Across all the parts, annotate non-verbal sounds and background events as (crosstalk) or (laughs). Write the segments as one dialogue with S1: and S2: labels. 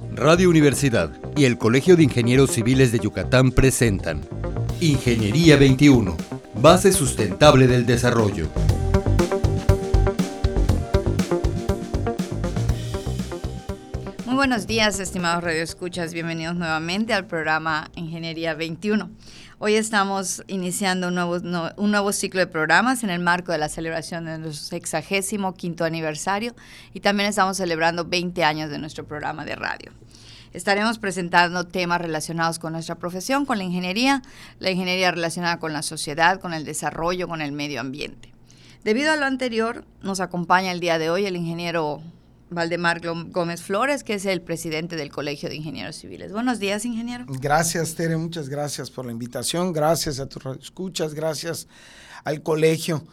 S1: Radio Universidad y el Colegio de Ingenieros Civiles de Yucatán presentan Ingeniería 21, base sustentable del desarrollo.
S2: Muy buenos días, estimados radioescuchas. Bienvenidos nuevamente al programa Ingeniería 21. Hoy estamos iniciando un nuevo, ciclo de programas en el marco de la celebración de nuestro sexagésimo quinto aniversario y también estamos celebrando 20 años de nuestro programa de radio. Estaremos presentando temas relacionados con nuestra profesión, con la ingeniería, la ingeniería relacionada con la sociedad, con el desarrollo, con el medio ambiente. Debido a lo anterior, nos acompaña el día de hoy el ingeniero Valdemar Gómez Flores, que es el presidente del Colegio de Ingenieros Civiles. Buenos días, ingeniero.
S3: Gracias, Tere, muchas gracias por la invitación, gracias a tus escuchas, gracias al colegio.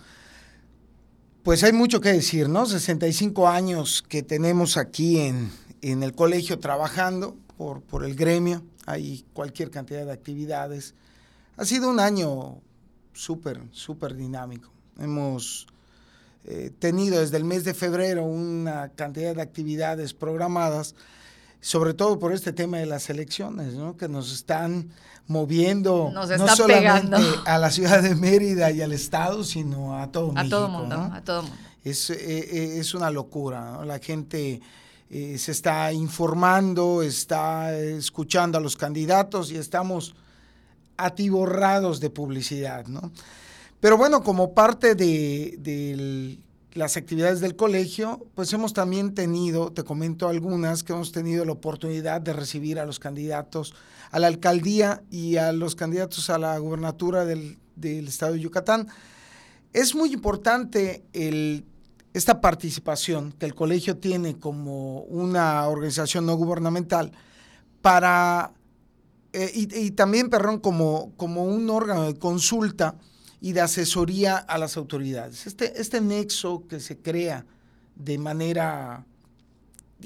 S3: Pues hay mucho que decir, ¿no? 65 años que tenemos aquí en, en el colegio trabajando por, por el gremio, hay cualquier cantidad de actividades. Ha sido un año súper, súper dinámico. Hemos eh, tenido desde el mes de febrero una cantidad de actividades programadas, sobre todo por este tema de las elecciones, ¿no? que nos están moviendo
S2: no
S3: solamente a la ciudad de Mérida y al Estado, sino a todo
S2: a
S3: México.
S2: Todo mundo, A todo mundo.
S3: Es, eh, eh, es una locura. La gente se está informando, está escuchando a los candidatos y estamos atiborrados de publicidad. ¿no? Pero bueno, como parte de, las actividades del colegio, pues hemos también tenido, te comento algunas, que hemos tenido la oportunidad de recibir a los candidatos a la alcaldía y a los candidatos a la gubernatura del, estado de Yucatán. Es muy importante esta participación que el colegio tiene como una organización no gubernamental para, eh, y, también, perdón, como, como un órgano de consulta y de asesoría a las autoridades. Este, este nexo que se crea de manera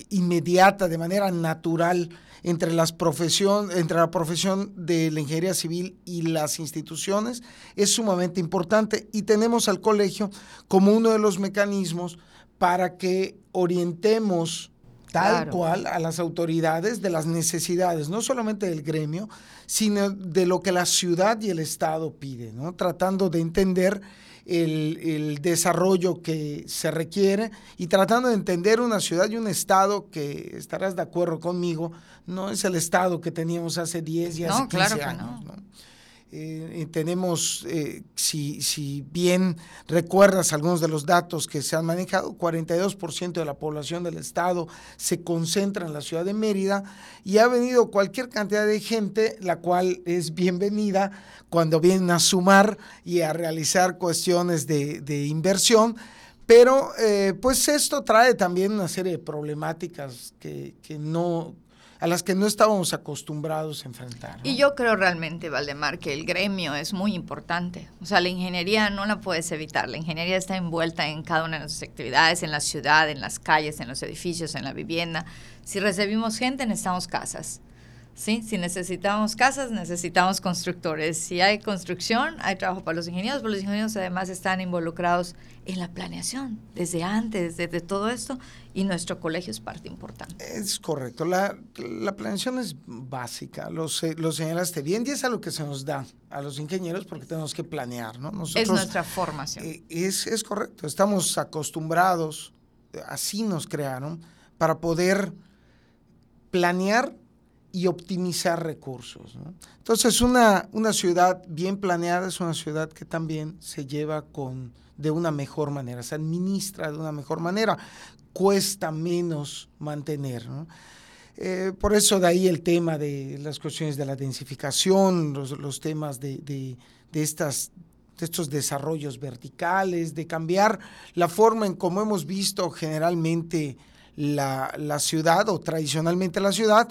S3: inmediata, de manera natural entre, las profesión, entre la profesión de la ingeniería civil y las instituciones es sumamente importante y tenemos al colegio como uno de los mecanismos para que orientemos tal cual a las autoridades de las necesidades, no solamente del gremio, sino de lo que la ciudad y el Estado piden, ¿no? tratando de entender el, el, desarrollo que se requiere y tratando de entender una ciudad y un Estado que, estarás de acuerdo conmigo, no es el Estado que teníamos hace 10 y hace 15 años. ¿no? Eh, tenemos, eh, si, si, bien recuerdas algunos de los datos que se han manejado, 42% de la población del estado se concentra en la ciudad de Mérida y ha venido cualquier cantidad de gente, la cual es bienvenida cuando vienen a sumar y a realizar cuestiones de, de inversión. Pero eh, pues esto trae también una serie de problemáticas que, que no, a las que no estábamos acostumbrados a enfrentar.
S2: Y yo creo realmente, Valdemar, que el gremio es muy importante. O sea, la ingeniería no la puedes evitar. La ingeniería está envuelta en cada una de nuestras actividades, en la ciudad, en las calles, en los edificios, en la vivienda. Si recibimos gente, necesitamos casas. ¿Sí? Si necesitamos casas, necesitamos constructores. Si hay construcción, hay trabajo para los ingenieros, pero los ingenieros además están involucrados en la planeación, desde antes, desde todo esto, y nuestro colegio es parte importante.
S3: Es correcto, la, planeación es básica, lo, lo señalaste bien, y es a lo que se nos da a los ingenieros porque tenemos que planear, ¿no?
S2: es nuestra formación.
S3: Eh, es, es correcto, estamos acostumbrados, así nos crearon, para poder planear y optimizar recursos. Entonces, una, una ciudad bien planeada es una ciudad que también se lleva con, de una mejor manera, se administra de una mejor manera, cuesta menos mantener. Eh, por eso de ahí el tema de las cuestiones de la densificación, los, temas de, de, estas de estos desarrollos verticales, de cambiar la forma en cómo hemos visto generalmente la, la ciudad o tradicionalmente la ciudad,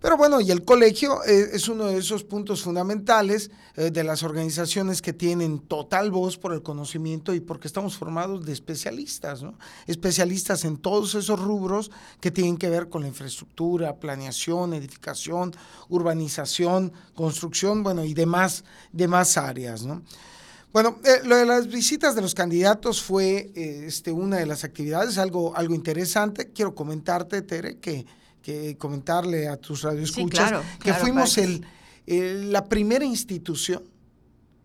S3: pero bueno, y el colegio eh, es uno de esos puntos fundamentales eh, de las organizaciones que tienen total voz por el conocimiento y porque estamos formados de especialistas, ¿no? Especialistas en todos esos rubros que tienen que ver con la infraestructura, planeación, edificación, urbanización, construcción, bueno, y demás, demás áreas, ¿no? Bueno, eh, lo de las visitas de los candidatos fue este, una de las actividades, algo, algo interesante. Quiero comentarte, Tere, que que comentarle a tus radioescuchas que fuimos el, la primera institución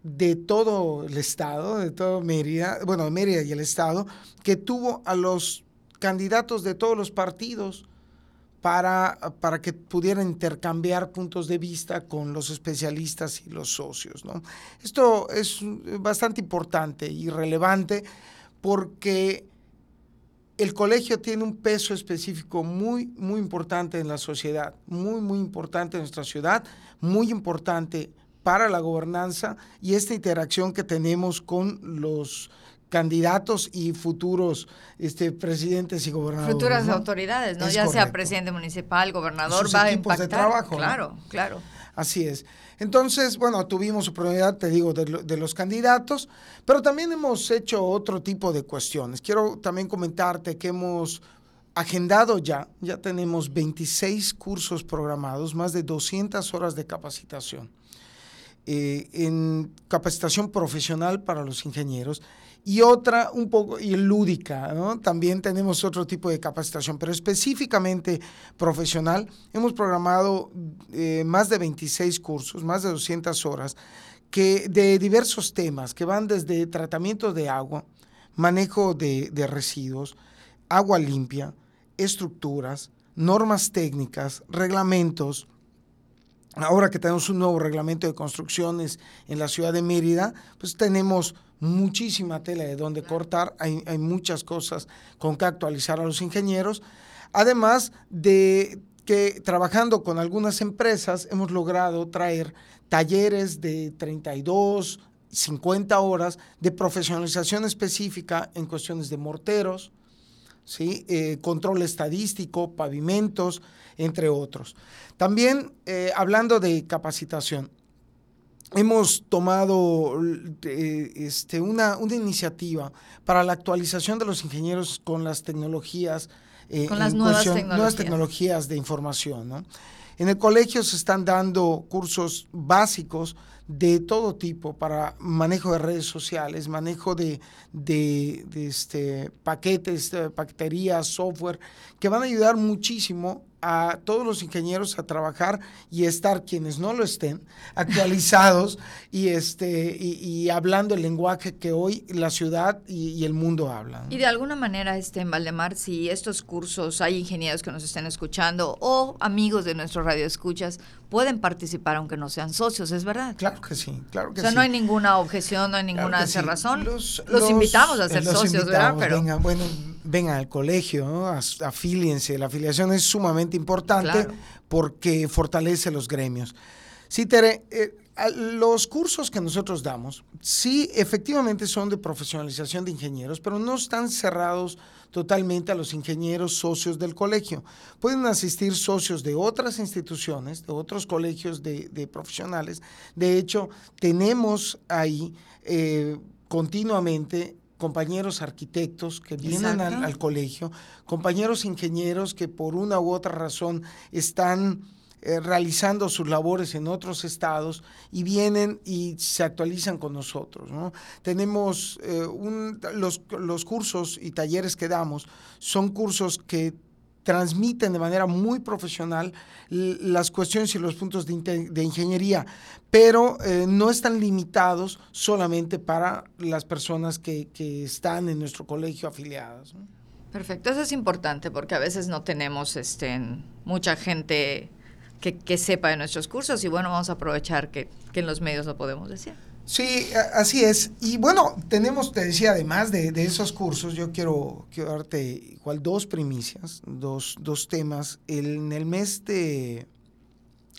S3: de todo el estado, de todo Mérida, bueno, Mérida y el estado, que tuvo a los candidatos de todos los partidos para, para que pudieran intercambiar puntos de vista con los especialistas y los socios. ¿no? Esto es bastante importante y relevante porque el colegio tiene un peso específico muy, muy importante en la sociedad, muy, muy importante en nuestra ciudad, muy importante para la gobernanza y esta interacción que tenemos con los candidatos y futuros este, presidentes y gobernadores.
S2: Futuras autoridades, ¿no? ya sea presidente municipal, gobernador, va a impactar.
S3: de trabajo.
S2: Claro, claro.
S3: Así es. Entonces, bueno, tuvimos oportunidad, te digo, de, de, los candidatos, pero también hemos hecho otro tipo de cuestiones. Quiero también comentarte que hemos agendado ya, ya tenemos 26 cursos programados, más de 200 horas de capacitación. Eh, en capacitación profesional para los ingenieros y otra un poco y lúdica. También tenemos otro tipo de capacitación, pero específicamente profesional. Hemos programado eh, más de 26 cursos, más de 200 horas, que, de diversos temas, que van desde tratamiento de agua, manejo de, de residuos, agua limpia, estructuras, normas técnicas, reglamentos, ahora que tenemos un nuevo reglamento de construcciones en la ciudad de Mérida, pues tenemos muchísima tela de donde cortar, hay, muchas cosas con que actualizar a los ingenieros, además de que trabajando con algunas empresas hemos logrado traer talleres de 32, 50 horas de profesionalización específica en cuestiones de morteros, ¿sí? Eh, control estadístico, pavimentos, entre otros. También eh, hablando de capacitación, hemos tomado eh, este, una, una, iniciativa para la actualización de los ingenieros con las tecnologías.
S2: Eh, con las nuevas, tecnologías.
S3: nuevas tecnologías de información. En el colegio se están dando cursos básicos de todo tipo para manejo de redes sociales, manejo de, de, este, paquetes, paqueterías, software, que van a ayudar muchísimo a todos los ingenieros a trabajar y estar quienes no lo estén actualizados y este y, hablando el lenguaje que hoy la ciudad y, el mundo hablan.
S2: Y de alguna manera este en Valdemar si estos cursos hay ingenieros que nos estén escuchando o amigos de nuestro radio escuchas pueden participar aunque no sean socios, ¿es verdad?
S3: Claro que sí, claro que sí.
S2: O sea, no hay ninguna objeción, no hay ninguna razón. Los, invitamos a ser socios, ¿verdad?
S3: Pero bueno, vengan al colegio, afíliense. La afiliación es sumamente importante porque fortalece los gremios. Sí, Tere, eh, los cursos que nosotros damos, sí, efectivamente son de profesionalización de ingenieros, pero no están cerrados totalmente a los ingenieros socios del colegio. Pueden asistir socios de otras instituciones, de otros colegios de, profesionales. De hecho, tenemos ahí eh, continuamente compañeros arquitectos que vienen al, colegio, compañeros ingenieros que por una u otra razón están eh, realizando sus labores en otros estados y vienen y se actualizan con nosotros. Tenemos eh, los, los cursos y talleres que damos, son cursos que transmiten de manera muy profesional las cuestiones y los puntos de, ingeniería, pero eh, no están limitados solamente para las personas que, están en nuestro colegio afiliadas.
S2: Perfecto, eso es importante porque a veces no tenemos este, mucha gente que, que, sepa de nuestros cursos y bueno, vamos a aprovechar que, que en los medios lo podemos decir.
S3: Sí, así es. Y bueno, tenemos, te decía, además de, esos cursos, yo quiero, darte igual dos primicias, dos, dos temas. en el mes de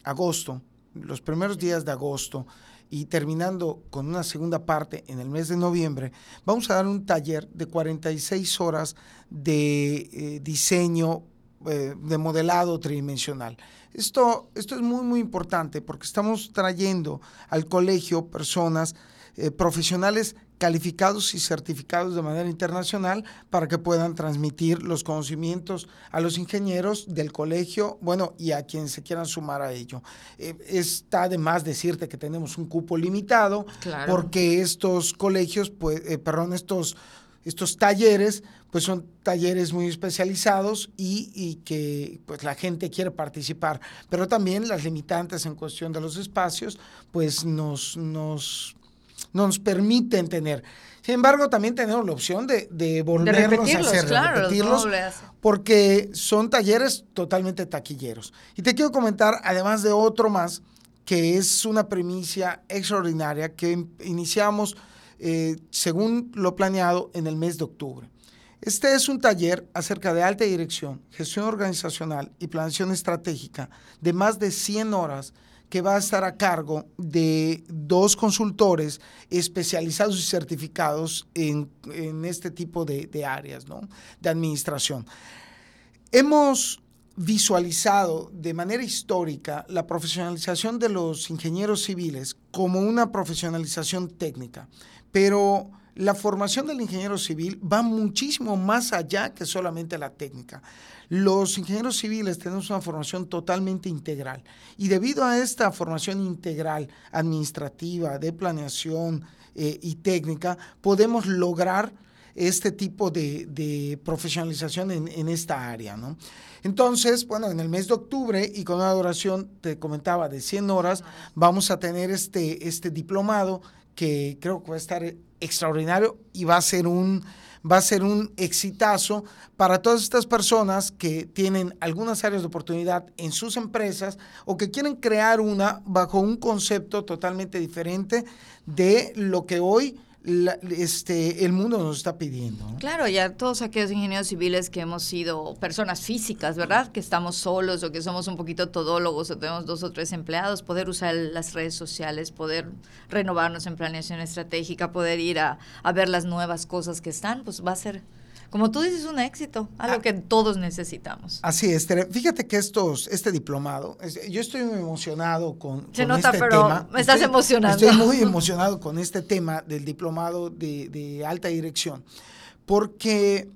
S3: agosto, los primeros días de agosto, y terminando con una segunda parte en el mes de noviembre, vamos a dar un taller de 46 horas de eh, diseño eh, de modelado tridimensional. Esto, esto es muy, muy importante porque estamos trayendo al colegio personas eh, profesionales calificados y certificados de manera internacional para que puedan transmitir los conocimientos a los ingenieros del colegio, bueno, y a quienes se quieran sumar a ello. Eh, está de más decirte que tenemos un cupo limitado porque estos colegios, pues, perdón, estos estos talleres, pues son talleres muy especializados y, que pues la gente quiere participar, pero también las limitantes en cuestión de los espacios, pues nos, nos, nos permiten tener. Sin embargo, también tenemos la opción de, de volverlos a hacer,
S2: claro,
S3: repetirlos, porque son talleres totalmente taquilleros. Y te quiero comentar, además de otro más, que es una primicia extraordinaria que iniciamos eh, según lo planeado en el mes de octubre. Este es un taller acerca de alta dirección, gestión organizacional y planeación estratégica de más de 100 horas que va a estar a cargo de dos consultores especializados y certificados en, este tipo de, de áreas ¿no? de administración. Hemos visualizado de manera histórica la profesionalización de los ingenieros civiles como una profesionalización técnica, pero la formación del ingeniero civil va muchísimo más allá que solamente la técnica. Los ingenieros civiles tenemos una formación totalmente integral y debido a esta formación integral administrativa, de planeación eh, y técnica, podemos lograr este tipo de, profesionalización en, esta área. ¿no? Entonces, bueno, en el mes de octubre y con una duración, te comentaba, de 100 horas, vamos a tener este, este diplomado que creo que va a estar extraordinario y va a ser un va a ser un exitazo para todas estas personas que tienen algunas áreas de oportunidad en sus empresas o que quieren crear una bajo un concepto totalmente diferente de lo que hoy este, el mundo nos está pidiendo.
S2: Claro, ya todos aquellos ingenieros civiles que hemos sido personas físicas, ¿verdad? Que estamos solos o que somos un poquito todólogos o tenemos dos o tres empleados, poder usar las redes sociales, poder renovarnos en planeación estratégica, poder ir a ver las nuevas cosas que están, pues va a ser como tú dices, un éxito, algo ah. que todos necesitamos.
S3: Así es, fíjate que estos, este diplomado, yo estoy muy emocionado con,
S2: Se nota, este pero tema. Me estás emocionando.
S3: Estoy muy (laughs) emocionado con este tema del diplomado de, de alta dirección, porque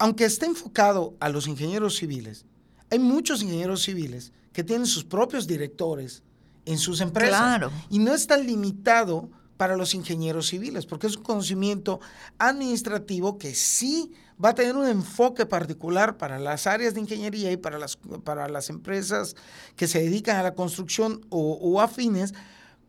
S3: aunque esté enfocado a los ingenieros civiles, hay muchos ingenieros civiles que tienen sus propios directores en sus empresas. Claro. Y no está limitado para los ingenieros civiles, porque es un conocimiento administrativo que sí va a tener un enfoque particular para las áreas de ingeniería y para las, para las empresas que se dedican a la construcción o, afines,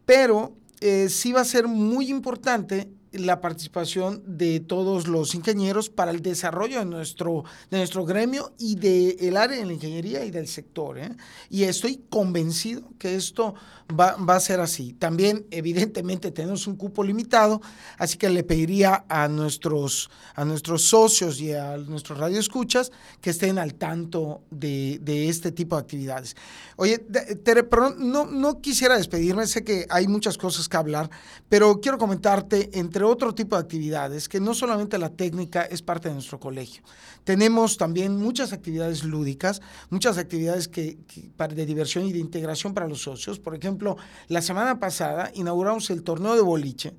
S3: pero eh, sí va a ser muy importante la participación de todos los ingenieros para el desarrollo de nuestro, de nuestro gremio y del área de la ingeniería y del sector. ¿eh? Y estoy convencido que esto va, a ser así. También, evidentemente, tenemos un cupo limitado, así que le pediría a nuestros, a nuestros socios y a nuestros radioescuchas que estén al tanto de, este tipo de actividades. Oye, Tere, perdón, no, no quisiera despedirme, sé que hay muchas cosas que hablar, pero quiero comentarte, entre otro tipo de actividades, que no solamente la técnica es parte de nuestro colegio. Tenemos también muchas actividades lúdicas, muchas actividades que, de diversión y de integración para los socios. Por ejemplo, la semana pasada inauguramos el torneo de boliche,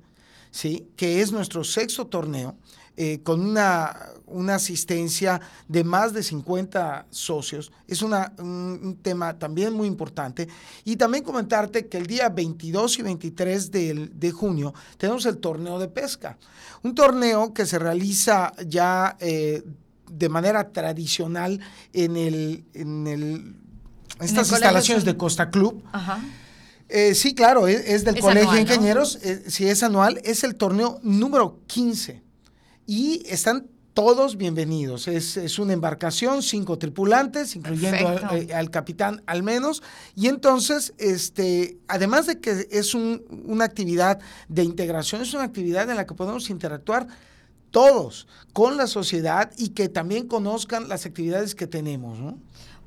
S3: ¿sí? que es nuestro sexto torneo, eh, con una, una, asistencia de más de 50 socios. Es una, un, tema también muy importante. Y también comentarte que el día 22 y 23 de, de junio tenemos el torneo de pesca. Un torneo que se realiza ya eh, de manera tradicional en, el, en el, estas instalaciones de Costa Club. Eh, sí, claro, es, del Colegio de Ingenieros, eh, si es anual, es el torneo número 15 y están todos bienvenidos. Es, una embarcación, cinco tripulantes, incluyendo eh, al, capitán al menos. Y entonces, este, además de que es una actividad de integración, es una actividad en la que podemos interactuar todos con la sociedad y que también conozcan las actividades que tenemos. ¿no?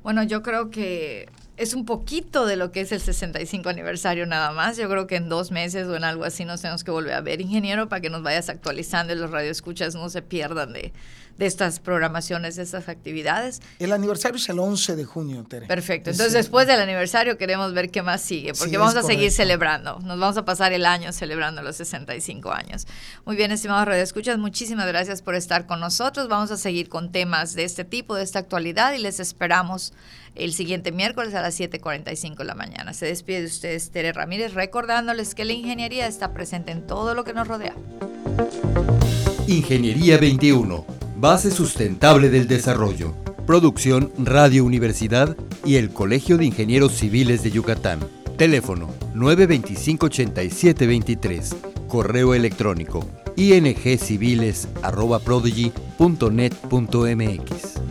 S2: Bueno, yo creo que es un poquito de lo que es el 65 aniversario nada más. Yo creo que en dos meses o en algo así nos tenemos que volver a ver, ingeniero, para que nos vayas actualizando y los radioescuchas no se pierdan de, de estas programaciones, de estas actividades.
S3: El aniversario es el 11 de junio, Tere.
S2: Perfecto. Entonces, después del aniversario queremos ver qué más sigue, porque vamos a seguir celebrando. Nos vamos a pasar el año celebrando los 65 años. Muy bien, estimados Radio Escuchas, muchísimas gracias por estar con nosotros. Vamos a seguir con temas de este tipo, de esta actualidad, y les esperamos el siguiente miércoles a las las 7.45 de la mañana. Se despide de ustedes Tere Ramírez recordándoles que la ingeniería está presente en todo lo que nos rodea.
S1: Ingeniería 21, base sustentable del desarrollo. Producción Radio Universidad y el Colegio de Ingenieros Civiles de Yucatán. Teléfono 925-8723. Correo electrónico ingciviles.prodigy.net.mx.